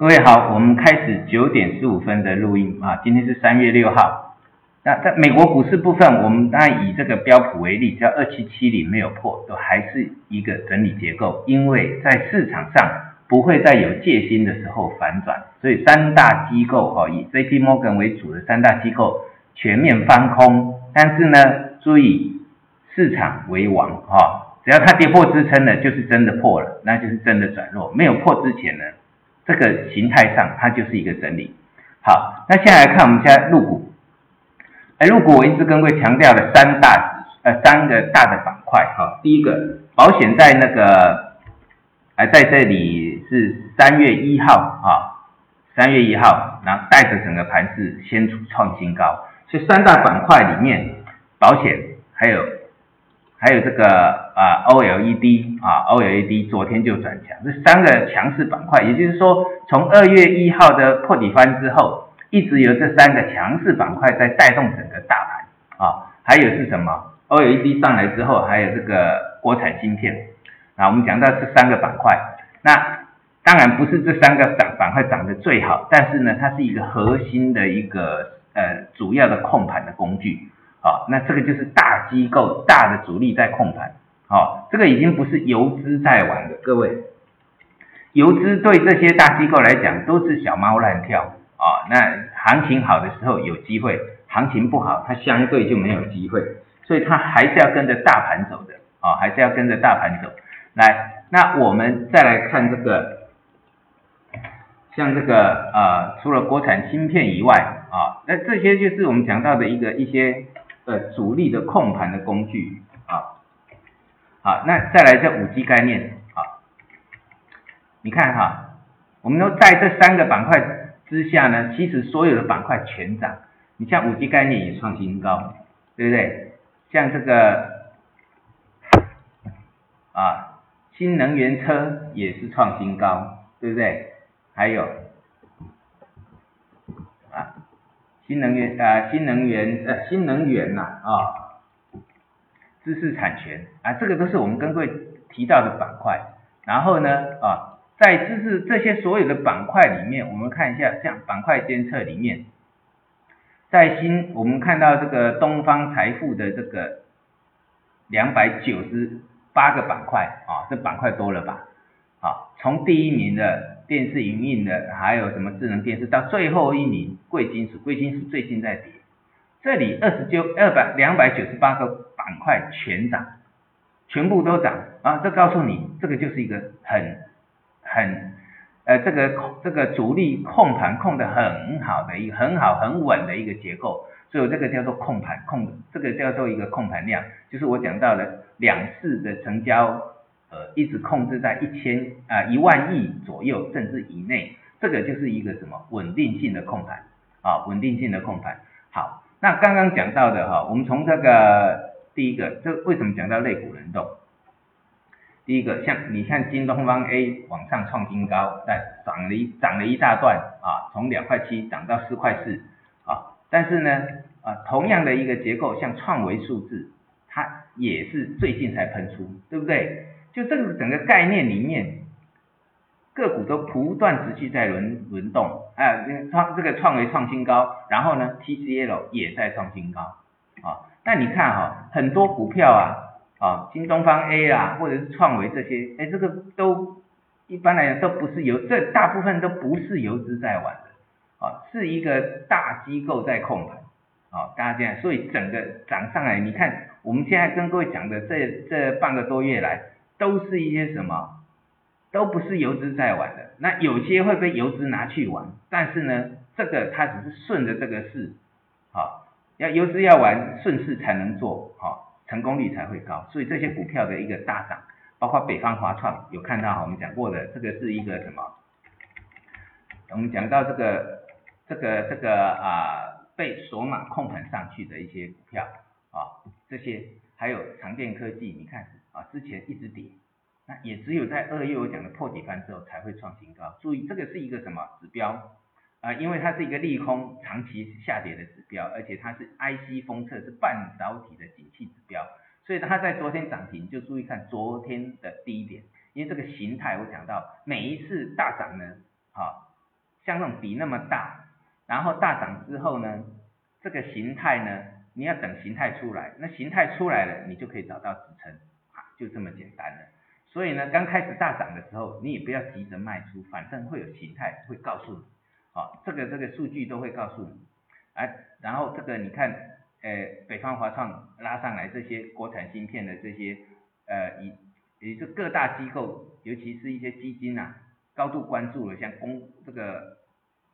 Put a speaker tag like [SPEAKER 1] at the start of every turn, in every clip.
[SPEAKER 1] 各位好，我们开始九点十五分的录音啊，今天是三月六号。那在美国股市部分，我们当然以这个标普为例，只要二七七零没有破，都还是一个整理结构，因为在市场上不会再有戒心的时候反转，所以三大机构哈，以 J P Morgan 为主的三大机构全面翻空，但是呢，注意市场为王哈。只要它跌破支撑了，就是真的破了，那就是真的转弱。没有破之前呢，这个形态上它就是一个整理。好，那现在来看我们现在入股。哎，入股我一直跟各位强调了三大呃三个大的板块哈。第一个保险在那个哎在这里是三月一号啊，三月一号，然后带着整个盘子先出创新高。所以三大板块里面，保险还有。还有这个啊，OLED 啊，OLED 昨天就转强，这三个强势板块，也就是说，从二月一号的破底翻之后，一直有这三个强势板块在带动整个大盘啊。还有是什么？OLED 上来之后，还有这个国产芯片啊。我们讲到这三个板块，那当然不是这三个涨板块涨得最好，但是呢，它是一个核心的一个呃主要的控盘的工具。好，那这个就是大机构、大的主力在控盘，好，这个已经不是游资在玩的，各位，游资对这些大机构来讲都是小猫乱跳啊。那行情好的时候有机会，行情不好它相对就没有机会，所以它还是要跟着大盘走的啊，还是要跟着大盘走。来，那我们再来看这个，像这个呃，除了国产芯片以外啊，那这些就是我们讲到的一个一些。呃，主力的控盘的工具啊，好，那再来这五 G 概念啊，你看哈，我们都在这三个板块之下呢，其实所有的板块全涨，你像五 G 概念也创新高，对不对？像这个啊，新能源车也是创新高，对不对？还有。新能源啊，新能源呃，新能源呐啊，知识产权啊，这个都是我们跟各位提到的板块。然后呢啊，在知识这些所有的板块里面，我们看一下，像板块监测里面，在新我们看到这个东方财富的这个两百九十八个板块啊，这板块多了吧？好，从第一名的。电视营运的，还有什么智能电视，到最后一名贵金属，贵金属最近在跌，这里二十九二百两百九十八个板块全涨，全部都涨啊！这告诉你，这个就是一个很很呃这个这个主力控盘控的很好的一个很好很稳的一个结构，所以这个叫做控盘控，这个叫做一个控盘量，就是我讲到的两市的成交。呃，一直控制在一千啊一万亿左右，甚至以内，这个就是一个什么稳定性的控盘啊，稳定性的控盘。好，那刚刚讲到的哈，我们从这个第一个，这为什么讲到类股轮动？第一个，像你看京东方 A 往上创新高，在涨了一涨了一大段啊，从两块七涨到四块四啊，但是呢啊，同样的一个结构，像创维数字，它也是最近才喷出，对不对？就这个整个概念里面，个股都不断持续在轮轮动，啊，创这个创维创新高，然后呢，TCL 也在创新高，啊，那你看哈，很多股票啊，啊，京东方 A 啊，或者是创维这些，哎，这个都一般来讲都不是游，这大部分都不是游资在玩的，啊，是一个大机构在控盘，啊，大家这样，所以整个涨上来，你看我们现在跟各位讲的这这半个多月来。都是一些什么，都不是游资在玩的，那有些会被游资拿去玩，但是呢，这个它只是顺着这个势，好，要游资要玩顺势才能做，好，成功率才会高，所以这些股票的一个大涨，包括北方华创有看到我们讲过的，这个是一个什么？我们讲到这个这个这个啊被索马控盘上去的一些股票啊，这些还有长电科技，你看。啊，之前一直跌，那也只有在二月我讲的破底翻之后才会创新高。注意，这个是一个什么指标啊？因为它是一个利空长期下跌的指标，而且它是 IC 封测是半导体的景气指标，所以它在昨天涨停，就注意看昨天的低点，因为这个形态我讲到每一次大涨呢，啊，像那种笔那么大，然后大涨之后呢，这个形态呢，你要等形态出来，那形态出来了，你就可以找到支撑，啊，就这么简单了。所以呢，刚开始大涨的时候，你也不要急着卖出，反正会有形态会告诉你，好，这个这个数据都会告诉你，哎，然后这个你看，呃，北方华创拉上来这些国产芯片的这些，呃，以也就各大机构，尤其是一些基金啊，高度关注了，像工这个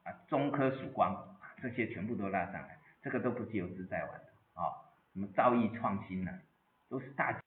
[SPEAKER 1] 啊中科曙光这些全部都拉上来，这个都不是游资在玩，啊，什么造诣创新呢，都是大。